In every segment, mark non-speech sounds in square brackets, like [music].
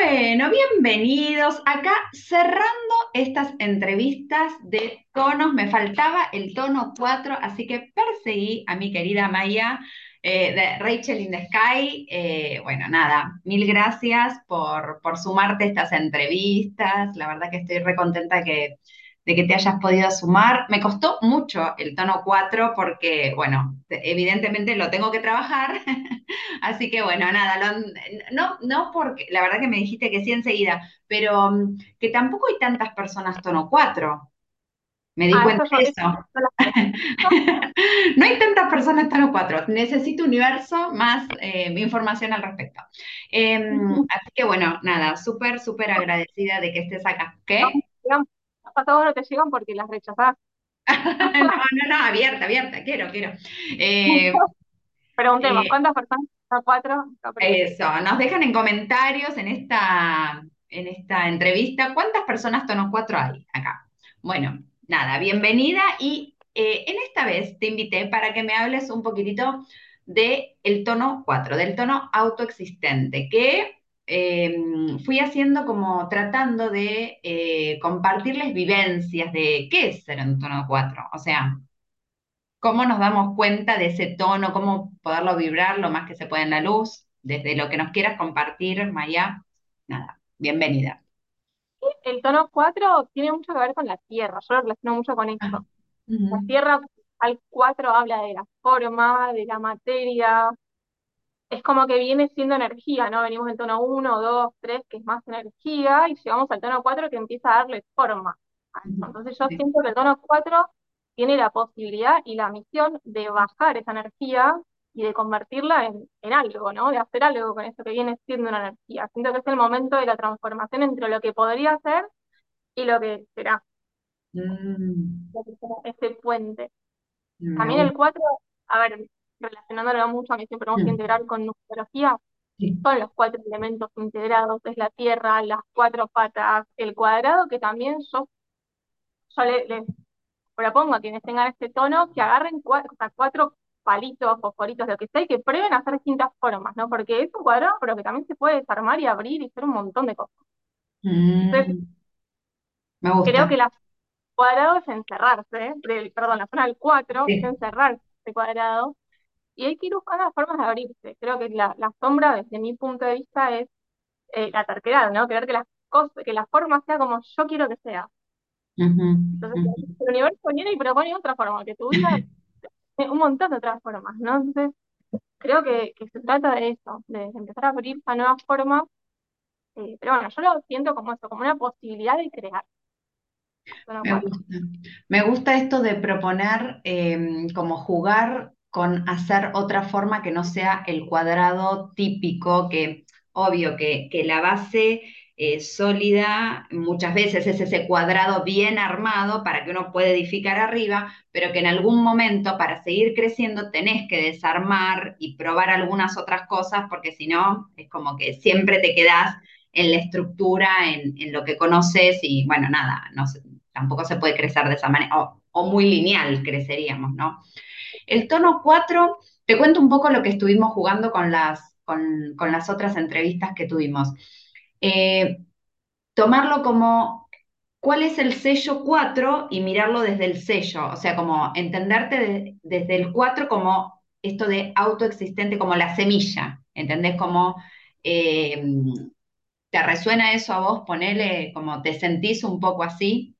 Bueno, bienvenidos. Acá cerrando estas entrevistas de tonos, me faltaba el tono 4, así que perseguí a mi querida Maya eh, de Rachel in the Sky. Eh, bueno, nada, mil gracias por, por sumarte a estas entrevistas. La verdad que estoy recontenta que, de que te hayas podido sumar. Me costó mucho el tono 4 porque, bueno, evidentemente lo tengo que trabajar. [laughs] Así que, bueno, nada, no, no porque, la verdad que me dijiste que sí enseguida, pero mm, que tampoco hay tantas personas tono 4. Me di ah, cuenta de eso. [laughs] no hay tantas personas tono 4. Necesito universo más eh, información al respecto. Em, así que, bueno, nada, súper, súper agradecida de que estés acá. ¿Qué? Todos no te llegan porque las rechazás. [laughs] no, no, no, abierta, abierta, quiero, quiero. Eh, [laughs] Preguntemos, eh, ¿cuántas personas? ¿Cuatro? Eso, nos dejan en comentarios en esta, en esta entrevista cuántas personas tono 4 hay acá. Bueno, nada, bienvenida y eh, en esta vez te invité para que me hables un poquitito del el tono 4, del tono autoexistente, que Em, fui haciendo como tratando de eh, compartirles vivencias de qué es ser un tono 4, o sea, cómo nos damos cuenta de ese tono, cómo poderlo vibrar lo más que se puede en la luz, desde lo que nos quieras compartir, Maya, nada, bienvenida. El tono 4 tiene mucho que ver con la tierra, yo lo relaciono mucho con esto. La tierra al 4 habla de la forma, de la materia, es como que viene siendo energía, ¿no? Venimos del tono 1, 2, 3, que es más energía, y llegamos al tono 4 que empieza a darle forma. Entonces yo siento que el tono 4 tiene la posibilidad y la misión de bajar esa energía y de convertirla en, algo, ¿no? De hacer algo con eso que viene siendo una energía. Siento que es el momento de la transformación entre lo que podría ser y lo que será. Mm. Ese puente. También el 4, a ver, relacionándolo mucho, a mí siempre vamos a mm. integrar con numerología, son los cuatro elementos integrados, es la tierra, las cuatro patas, el cuadrado, que también yo, yo les propongo a quienes tengan este tono que agarren cuatro, cuatro palitos, fosforitos, lo que sea, y que prueben a hacer distintas formas, ¿no? Porque es un cuadrado, pero que también se puede desarmar y abrir y hacer un montón de cosas. Mm. Me gusta. Creo que el cuadrado es encerrarse, perdón, la zona del 4 es encerrarse este cuadrado y hay que ir buscando las formas de abrirse. Creo que la, sombra, desde mi punto de vista, es eh, la terquedad, ¿no? Querer que las cosas, que la forma sea como yo quiero que sea. Entonces, el universo viene y propone otra forma, que tu vida [laughs] un montón de otras formas, ¿no? Entonces, creo que, se trata de eso, de empezar a abrir a nuevas formas. Eh, pero bueno, yo lo siento como eso, como una posibilidad de crear. Me gusta. Me gusta esto de proponer em, como jugar con hacer otra forma que no sea el cuadrado típico, que obvio que, la base eh, sólida muchas veces es ese cuadrado bien armado para que uno pueda edificar arriba, pero que en algún momento para seguir creciendo tenés que desarmar y probar algunas otras cosas, porque si no, es como que siempre te quedás en la estructura, en, lo que conoces y bueno, nada, no, tampoco se puede crecer de esa manera, o muy lineal creceríamos, ¿no? El tono 4, te cuento un poco lo que estuvimos jugando con las, con, las otras entrevistas que tuvimos. Eh, tomarlo como cuál es el sello 4 y mirarlo desde el sello, o sea, como entenderte desde el 4 como esto de autoexistente, como la semilla, ¿entendés? Como eh, te resuena eso a vos, ponele, como te sentís un poco así.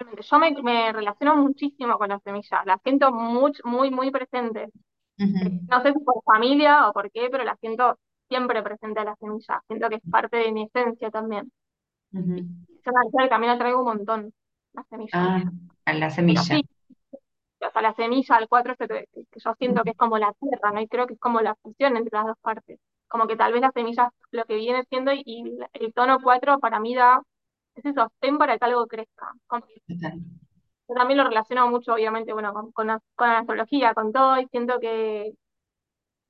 Yo me, relaciono muchísimo con las semillas, las siento muy, muy, muy presentes. No sé si por familia o por qué, pero las siento siempre presente a las semillas. Siento que es parte de mi esencia también. Yo que también la traigo un montón, las semillas. Ah, a la semilla. o sea, la semilla, al cuatro, que, yo siento que es como la tierra, ¿no? Y creo que es como la fusión entre las dos partes. Como que tal vez la semilla lo que viene siendo y el tono 4 para mí da ese sostén para que algo crezca. yo también lo relaciono mucho, obviamente, bueno, con, la, astrología, con todo, y siento que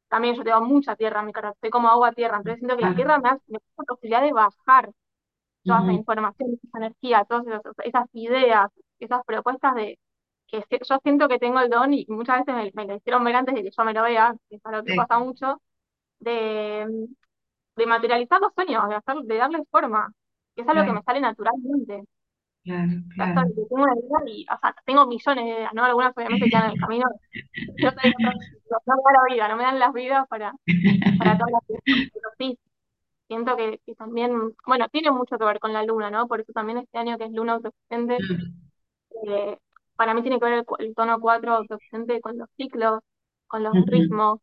también yo tengo mucha tierra en mi cara, estoy como agua tierra, entonces siento que la tierra me da la posibilidad de bajar toda esa información, esa energía, todas esas, ideas, esas propuestas de que yo siento que tengo el don y muchas veces me, lo hicieron ver antes de que yo me lo vea, que es algo que pasa mucho, de de materializar los sueños, de, hacer, de darles forma, que es algo que Claro, me sale naturalmente. claro, claro. que tengo una idea y, o sea, tengo millones de ideas, ¿no? Algunas obviamente quedan en el camino. Yo sé, [laughs] no, no me da la vida, no me dan las vidas para, para todas las cosas, pero sí, siento que, que también, bueno, tiene mucho que ver con la luna, ¿no? Por eso también este año que es luna autoexistente, eh, para mí tiene que ver el, el tono 4 autoexistente con los ciclos, con los ritmos,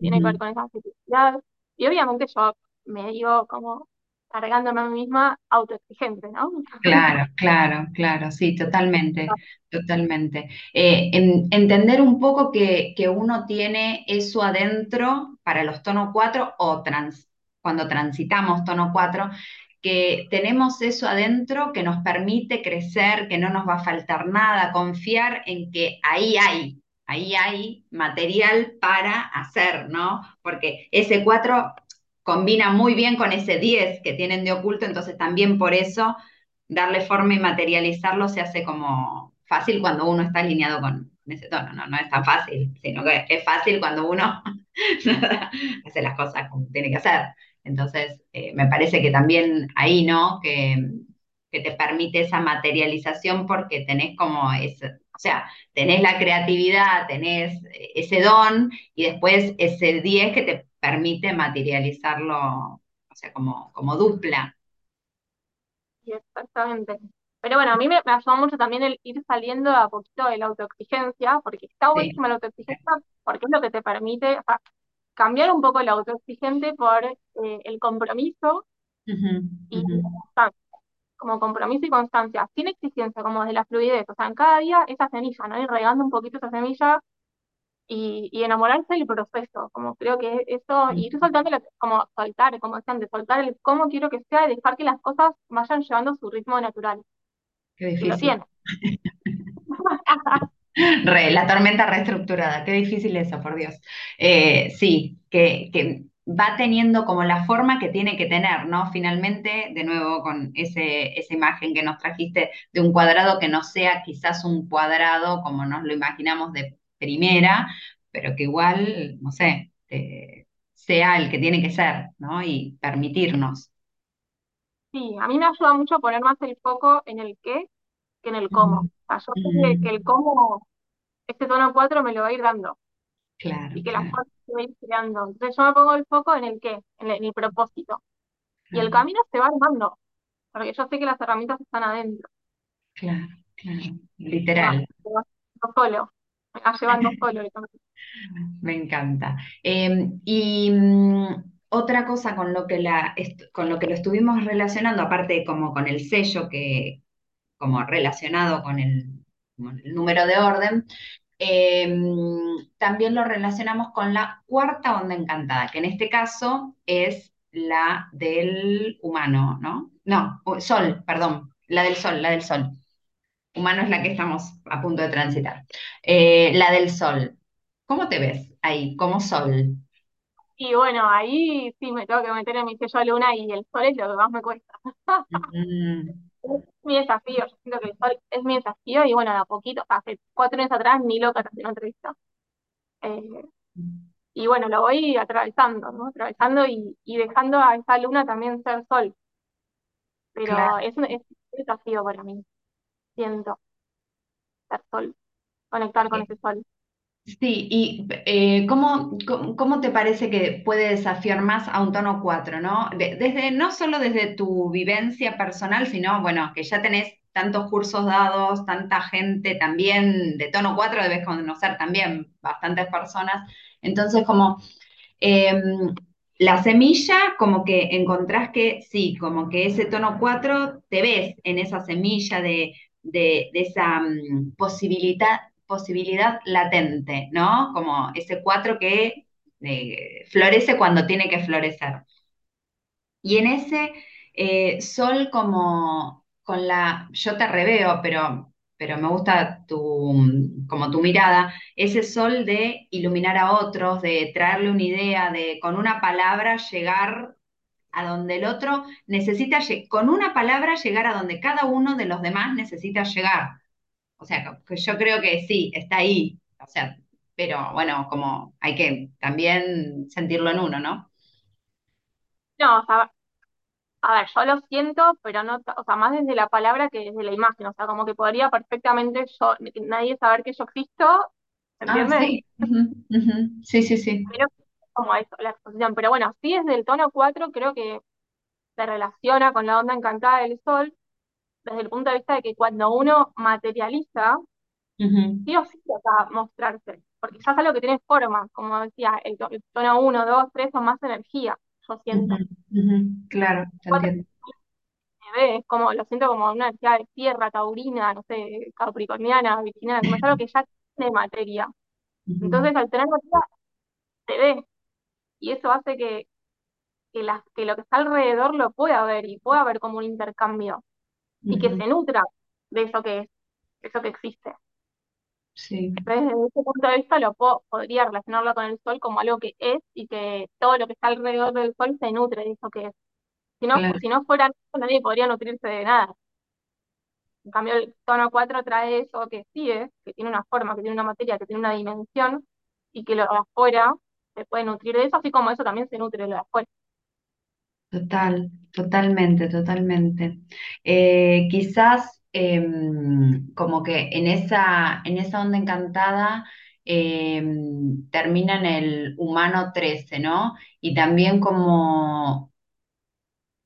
tiene que ver con esa flexibilidad. Y obviamente yo me digo como cargándome a mí misma autoexigente, ¿no? Claro, claro, claro, sí, totalmente, totalmente. Eh, en- entender un poco que, que uno tiene eso adentro para los tono 4 o trans, cuando transitamos tono 4, que tenemos eso adentro que nos permite crecer, que no nos va a faltar nada, confiar en que ahí hay, ahí hay material para hacer, ¿no? Porque ese 4 combina muy bien con ese 10 que tienen de oculto, entonces también por eso darle forma y materializarlo se hace como fácil cuando uno está alineado con ese tono, no, no es tan fácil, sino que es fácil cuando uno [laughs] hace las cosas como tiene que hacer. Entonces, eh, me parece que también ahí, ¿no? Que, que te permite esa materialización porque tenés como ese, o sea, tenés la creatividad, tenés ese don y después ese 10 que te permite materializarlo, o sea, como, como dupla. Sí, exactamente. Pero bueno, a mí me, me ayudó mucho también el ir saliendo a poquito de la autoexigencia, porque está Sí. buenísima la autoexigencia, porque es lo que te permite, o sea, cambiar un poco el autoexigente por eh, el compromiso y constancia, como compromiso y constancia, sin exigencia, como de la fluidez, o sea, en cada día esa semilla, ¿no? Ir regando un poquito esa semilla y, y enamorarse del proceso, como creo que eso, y ir soltando, la- como soltar, como decía antes, soltar el cómo quiero que sea y dejar que las cosas vayan llevando su ritmo natural, Qué difícil. [laughs] Re, la tormenta reestructurada, qué difícil eso, por Dios. Eh, sí, que, que va teniendo como la forma que tiene que tener, ¿no? Finalmente, de nuevo, con ese, esa imagen que nos trajiste de un cuadrado que no sea quizás un cuadrado como nos lo imaginamos de primera, pero que igual, no sé, eh, sea el que tiene que ser, ¿no? Y permitirnos. Sí, a mí me ayuda mucho poner más el foco en el qué que en el cómo. O sea, yo sé ujú. que, el cómo, este tono 4 me lo va a ir dando Claro, y que las claro, cosas se van a ir creando. Entonces yo me pongo el foco en el qué, en el, en el propósito. Y el camino se va armando, porque yo sé que las herramientas están adentro. claro, claro. Literal. va haciendo solo, camino. [laughs] Me encanta. Eh, y mm, otra cosa con lo que la, con lo que lo estuvimos relacionando, aparte como con el sello que, como relacionado con el, número de orden, eh, también lo relacionamos con la cuarta onda encantada, que en este caso es la del humano, ¿no? No, sol, perdón, la del sol, la del sol. Humano es la que estamos a punto de transitar. Eh, la del sol. ¿Cómo te ves ahí, como sol? Y bueno, ahí sí me tengo que meter en mi sello luna y el sol es lo que más me cuesta. Mm, [laughs] Es mi desafío, yo siento que el sol es mi desafío y bueno, de a poquito, hace cuatro años atrás ni loca hacía una entrevista. Eh, y bueno, lo voy atravesando, ¿no? Atravesando y, y dejando a esa luna también ser sol. Pero claro. es un, es un desafío para mí, siento, ser sol, conectar con ese sol. Sí, y eh, ¿cómo, cómo, cómo te parece que puede desafiar más a un tono 4, ¿no? De- desde, no solo desde tu vivencia personal, sino, bueno, que ya tenés tantos cursos dados, tanta gente también de tono 4, debes conocer también bastantes personas. Entonces, como Eh, la semilla, como que encontrás que sí, como que ese tono 4 te ves en esa semilla de, de- esa mm, posibilidad, posibilidad latente, ¿no? Como ese 4 que eh, florece cuando tiene que florecer. Y en ese eh, sol como con la, yo te reveo, pero, pero me gusta tu, como tu mirada, ese sol de iluminar a otros, de traerle una idea, de con una palabra llegar a donde el otro necesita, con una palabra llegar a donde cada uno de los demás necesita llegar. O sea, que yo creo que sí, está ahí. O sea, pero bueno, como hay que también sentirlo en uno, ¿no? No, o sea, a ver, yo lo siento, pero no, o sea, más desde la palabra que desde la imagen, o sea, como que podría perfectamente yo, nadie saber que yo existo, Ah, ¿entiendes? sí. ujú. Sí, sí, sí. Pero como eso, la exposición. Pero bueno, sí desde el tono 4 creo que se relaciona con la onda encantada del sol, desde el punto de vista de que cuando uno materializa, sí o sí toca mostrarse, porque ya es algo que tiene forma, como decía, el, to- el tono uno 2 3 son más energía, yo siento. Claro, te entiendo. se ve, es como, lo siento como una energía de tierra, taurina, no sé, capricorniana, virginiana, como es algo que ya tiene materia. Entonces, al tener materia, se ve, y eso hace que, que, las- que lo que está alrededor lo pueda ver y pueda ver como un intercambio, y que se nutra de eso que es, eso que existe. Sí, Entonces, desde ese punto de vista, lo po- podría relacionarlo con el sol como algo que es y que todo lo que está alrededor del sol se nutre de eso que es. Si no, claro, si no fuera eso, nadie podría nutrirse de nada. En cambio, el tono 4 trae eso que sí es, que tiene una forma, que tiene una materia, que tiene una dimensión y que lo de afuera se puede nutrir de eso, así como eso también se nutre de lo de afuera. total, totalmente, totalmente. Eh, quizás em, como que en esa, en esa onda encantada em, termina en el humano 13, ¿no? Y también como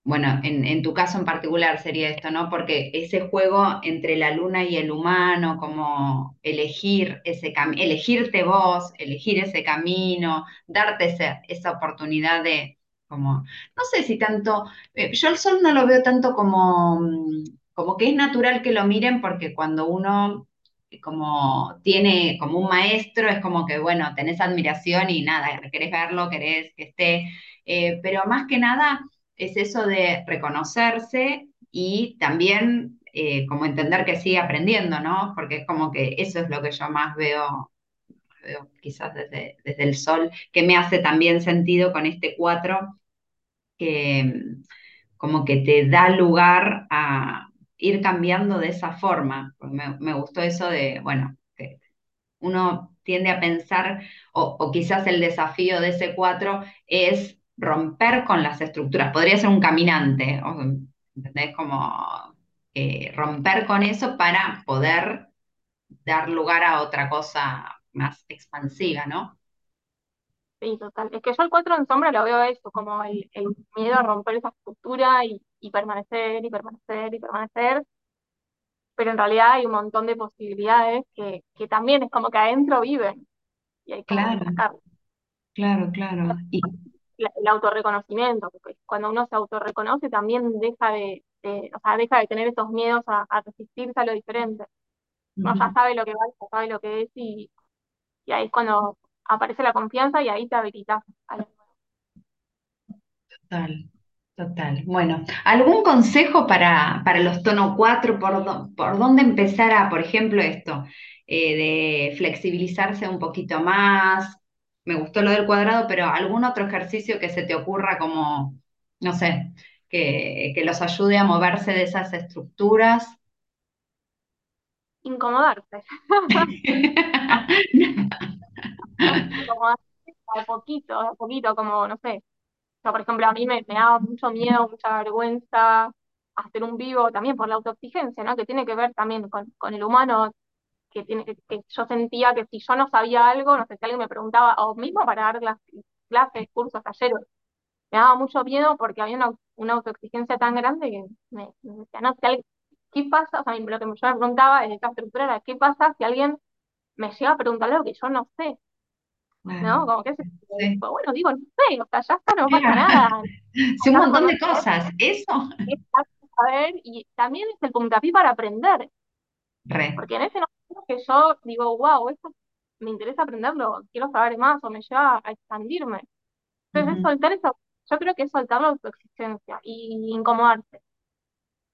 Bueno, en, tu caso en particular sería esto, ¿no? Porque ese juego entre la luna y el humano, como elegir ese camino, elegirte vos, elegir ese camino, darte ese- esa oportunidad de, como, no sé si tanto, eh, yo el sol no lo veo tanto como, mm, como que es natural que lo miren porque cuando uno eh, como tiene como un maestro, es como que, bueno, tenés admiración y nada, querés verlo, querés que esté, eh, pero más que nada es eso de reconocerse y también eh, como entender que sigue aprendiendo, ¿no? Porque es como que eso es lo que yo más veo, veo quizás desde, desde el sol, que me hace también sentido con este cuatro, que como que te da lugar a ir cambiando de esa forma. Pues Me, me gustó eso de, bueno, que uno tiende a pensar, o quizás el desafío de ese cuatro es romper con las estructuras. Podría ser un caminante, ¿entendés? Como eh, romper con eso para poder dar lugar a otra cosa más expansiva, ¿no? Sí, total. Es que yo el 4 en sombra lo veo eso, como el, el miedo a romper esa estructura y, y permanecer y permanecer y permanecer, pero en realidad hay un montón de posibilidades que, que también es como que adentro viven y hay que Claro, sacarlas. claro, claro. Y, la- el autorreconocimiento, porque cuando uno se autorreconoce también deja de, de- o sea, deja de tener esos miedos a, a resistirse a lo diferente. Uno ya sabe lo que vale, ya sabe lo que es y, y ahí es cuando aparece la confianza y ahí te habilitas. Total, total. Bueno, ¿algún consejo para, para los tono 4 ¿Por, por dónde empezar a, por ejemplo, esto, eh, de flexibilizarse un poquito más? Me gustó lo del cuadrado, pero algún otro ejercicio que se te ocurra como, no sé, que, que los ayude a moverse de esas estructuras. Incomodarse, [laughs] incomodarse a poquito, a poquito, como, no sé, yo, por ejemplo, a mí me, me daba mucho miedo, mucha vergüenza hacer un vivo también por la autoexigencia, ¿no? Que tiene que ver también con, con el humano que, tiene, que, yo sentía que si yo no sabía algo, no sé si alguien me preguntaba, o mismo para dar las clases, cursos, talleres, me daba mucho miedo porque había una, una autoexigencia tan grande que me, me decía, no, si alguien- ¿qué pasa? O sea, lo que yo me preguntaba en esta estructura era, ¿qué pasa si alguien me llega a preguntar algo que yo no sé? ¿No? Como que, pues, sí. bueno, digo, no sé, o sea, ya está, no pasa nada. [laughs] Sí, un montón de cosas. Eso. saber, y también es el puntapié para aprender. Re. Porque en ese que yo digo, wow, esto me interesa aprenderlo, quiero saber más o me lleva a expandirme. Entonces es soltar eso, yo creo que es soltar la autoexistencia y incomodarse.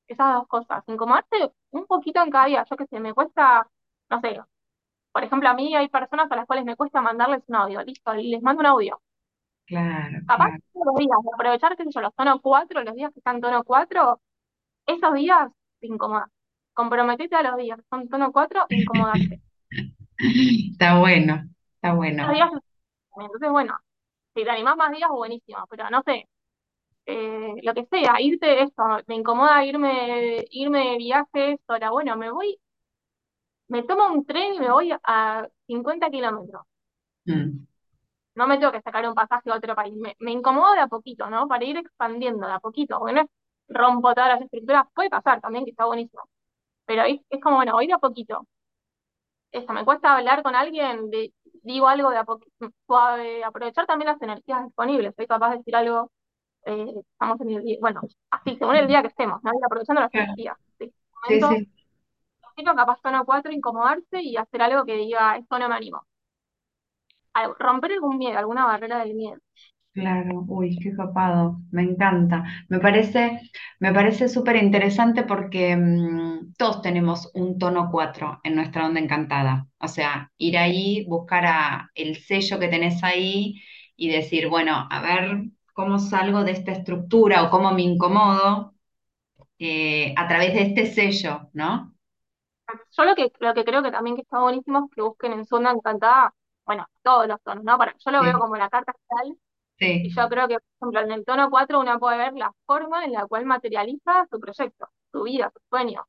Esas dos cosas, incomodarse un poquito en cada día. Yo que sé, me cuesta, no sé, por ejemplo, a mí hay personas a las cuales me cuesta mandarles un audio, listo, y les mando un audio. Claro, Capaz claro. los días, aprovechar, qué sé yo, los tono 4 los días que están tono 4 esos días te incomodas. Comprometete a los días son tono 4 e incomodarte. [laughs] Está bueno, está bueno. días Entonces, bueno, si te animás más días, buenísimo, pero no sé, eh, lo que sea, irte esto, me incomoda irme, irme de viaje sola, bueno, me voy, me tomo un tren y me voy a 50 kilómetros. Mm. No me tengo que sacar un pasaje a otro país. Me, me incomodo de a poquito, ¿no? Para ir expandiendo de a poquito, porque no es rompo todas las estructuras, puede pasar también, que está buenísimo. Pero es, es como, bueno, voy de a poquito. Eso, me cuesta hablar con alguien, de, digo algo de a poquito, suave, aprovechar también las energías disponibles. Soy capaz de decir algo eh, estamos en el día, bueno, así, según el día que estemos, ¿no? Aprovechando las energías. Sí, sí, sí. capaz tono 4, incomodarse y hacer algo que diga, esto no me animo. romper algún miedo, alguna barrera del miedo. Claro, uy, qué copado, me encanta. Me parece, me parece súper interesante porque mm, todos tenemos un tono 4 en nuestra onda encantada. O sea, ir ahí, buscar a el sello que tenés ahí y decir, bueno, a ver cómo salgo de esta estructura o cómo me incomodo eh, a través de este sello, ¿no? Yo lo que, lo que creo que también que está buenísimo es que busquen en su onda encantada, bueno, todos los tonos, ¿no? Para, yo lo veo como la carta astral y yo creo que, por ejemplo, en el tono 4 uno puede ver la forma en la cual materializa su proyecto, su vida, su sueño.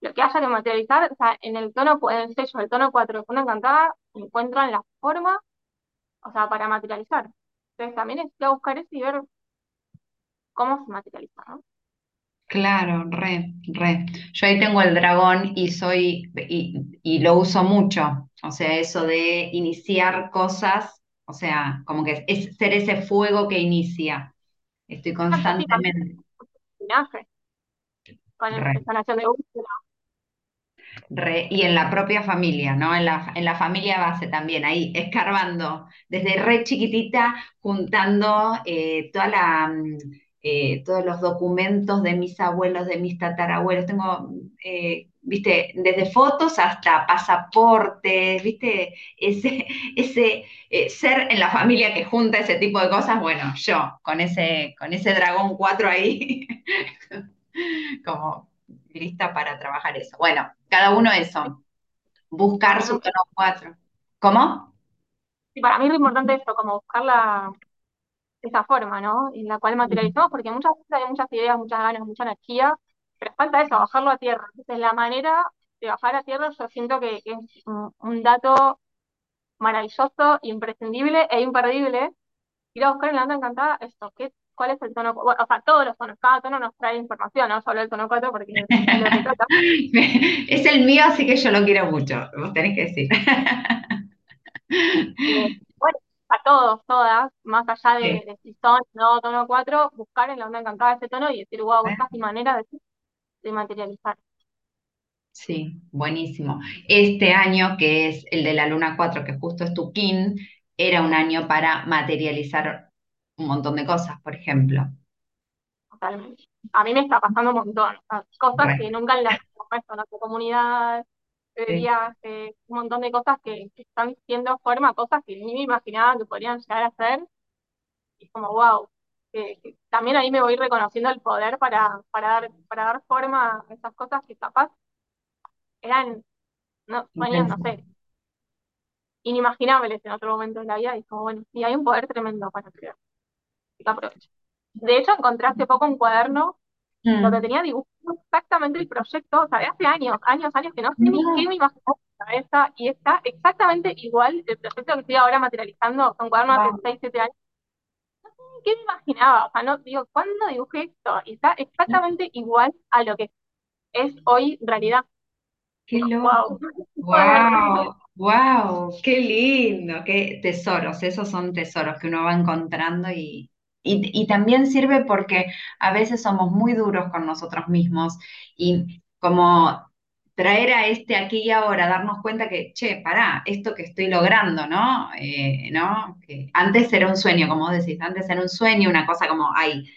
Lo que haya que materializar, o sea, en el tono, en el sello del tono 4 de Funda Encantada, encuentran la forma, o sea, para materializar. Entonces también es a buscar eso y ver cómo se materializa, ¿no? Claro, re, re. Yo ahí tengo el dragón y soy, y, y lo uso mucho. O sea, eso de iniciar cosas o sea, como que es ser ese fuego que inicia. Estoy constantemente. Con el sanación de Re, y en la propia familia, ¿no? En la, en la familia base también, ahí, escarbando, desde re chiquitita, juntando eh, toda la, mm, eh, todos los documentos de mis abuelos, de mis tatarabuelos. Tengo eh, viste, desde fotos hasta pasaportes, viste, ese, ese eh, ser en la familia que junta ese tipo de cosas, bueno, yo con ese, con ese dragón 4 ahí, [laughs] como lista para trabajar eso. Bueno, cada uno eso, buscar su tono 4. ¿Cómo? Sí, para mí es lo importante esto, como buscar la, esa forma, ¿no? En la cual materializamos, porque muchas veces hay muchas ideas, muchas ganas, mucha energía, pero falta eso, bajarlo a tierra. Entonces, la manera de bajar a tierra yo siento que, es un, dato maravilloso, imprescindible e imperdible. Ir a buscar en la onda encantada esto, ¿qué, ¿cuál es el tono? o sea, todos los tonos, cada tono nos trae información, ¿no? Solo el tono 4 porque es lo que trata. [laughs] es el mío, así que yo lo quiero mucho, vos tenés que decir. [laughs] bueno, a todos, todas, más allá de, si son no tono 4, buscar en la onda encantada ese tono y decir, wow, esta es mi manera de de materializar. Sí, buenísimo. Este año, que es el de la Luna 4, que justo es tu kin, era un año para materializar un montón de cosas, por ejemplo. Totalmente. A mí me está pasando un montón. Cosas que nunca en la nuestra [laughs] comunidad, de viaje, un montón de cosas que, están siendo forma, cosas que ni me imaginaba que podrían llegar a ser. Y como, wow, también ahí me voy reconociendo el poder para, para, dar, para dar forma a esas cosas que capaz eran, no, no sé, inimaginables en otro momento de la vida y como, bueno, y hay un poder tremendo para crear. De hecho, encontré hace poco un cuaderno donde mm. tenía dibujado exactamente el proyecto, o sea, de hace años, años, años, que no sé ni qué me imaginaba en la cabeza, y está exactamente igual el proyecto que estoy ahora materializando, son cuadernos de hace 6, 7 años, qué me imaginaba, o sea, no, digo, ¿cuándo dibujé esto? Y está exactamente igual a lo que es hoy realidad. Qué loco. Wow. wow, qué lindo, qué tesoros, esos son tesoros que uno va encontrando y, y, y, también sirve porque a veces somos muy duros con nosotros mismos y como traer a este aquí y ahora, darnos cuenta que, che, pará, esto que estoy logrando, ¿no? Eh, ¿no? Que antes era un sueño, como vos decís, antes era un sueño, una cosa como, ay,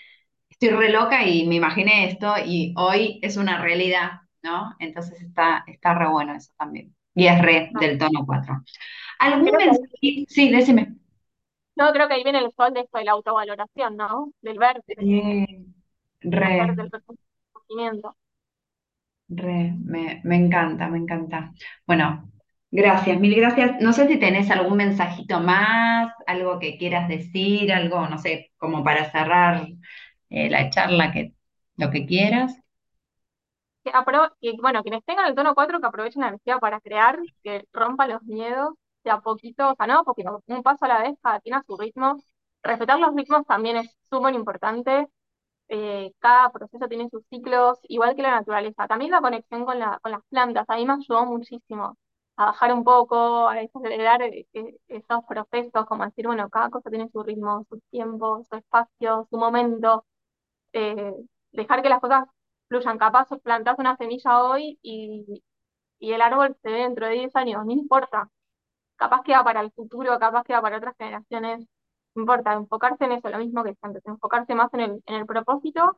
estoy re loca y me imaginé esto y hoy es una realidad, ¿no? Entonces está, está re bueno eso también. Y es re del tono 4. ¿Algún mensaje? Sí, decime. No, creo que ahí viene el sol de esto de la autovaloración, ¿no? Del verte. Sí, re. Del conocimiento. Re, me, me encanta, me encanta. Bueno, Gracias, mil gracias. No sé si tenés algún mensajito más, algo que quieras decir, algo, no sé, como para cerrar eh, la charla, que lo que quieras. Que que, bueno, quienes tengan el tono 4 que aprovechen la energía para crear, que rompan los miedos de a poquito, o sea, no, porque un paso a la vez, cada quien a su ritmo. Respetar los ritmos también es súper importante. Eh, cada proceso tiene sus ciclos, igual que la naturaleza. También la conexión con, la, con las plantas, a mí me ayudó muchísimo a bajar un poco, a acelerar eh, eh, esos procesos, como decir, bueno, cada cosa tiene su ritmo, su tiempo, su espacio, su momento. dejar que las cosas fluyan. Capaz plantas una semilla hoy y, y el árbol se ve dentro de 10 años, no importa. Capaz queda para el futuro, capaz queda para otras generaciones. No importa, enfocarse en eso, lo mismo que antes, enfocarse más en el, en el propósito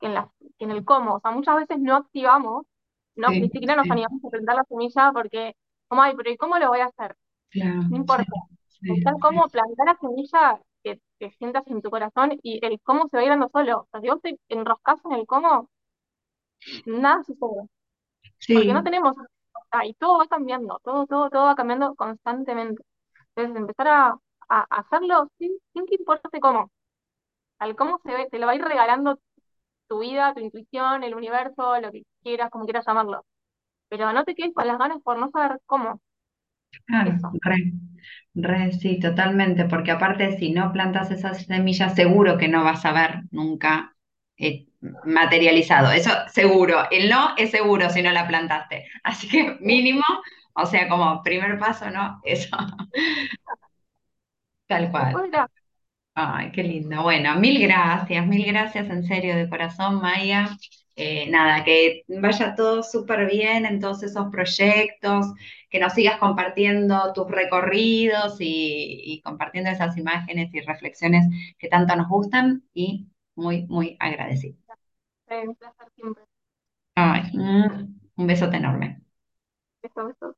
que en, la, que en el cómo. O sea, muchas veces no activamos, no, ni siquiera nos animamos a plantar la semilla porque, como, ay, pero ¿y cómo lo voy a hacer? no importa. Pensar cómo plantar la semilla que, que, sientas en tu corazón y el cómo se va a ir dando solo. O sea, si vos te enroscas en el cómo, nada sucede. Porque no tenemos, y todo va cambiando, todo, todo, todo va cambiando constantemente. Entonces, empezar a, hacerlo sin, sin que importe cómo. Al cómo se ve, te lo va a ir regalando tu vida, tu intuición, el universo, lo que quieras, como quieras llamarlo. Pero no te quedes con las ganas por no saber cómo. Claro, re, re, sí, totalmente, porque aparte si no plantas esas semillas, seguro que no vas a ver nunca eh, materializado, eso seguro, el no es seguro si no la plantaste, así que mínimo, o sea, como primer paso, ¿no? [laughs] Eso, tal cual. Ay, qué lindo. Bueno, mil gracias, mil gracias en serio, de corazón, Maya. Eh, nada, que vaya todo súper bien en todos esos proyectos, que nos sigas compartiendo tus recorridos y, y compartiendo esas imágenes y reflexiones que tanto nos gustan y muy, muy agradecido. Un placer siempre. Ay, un besote enorme. Beso, beso.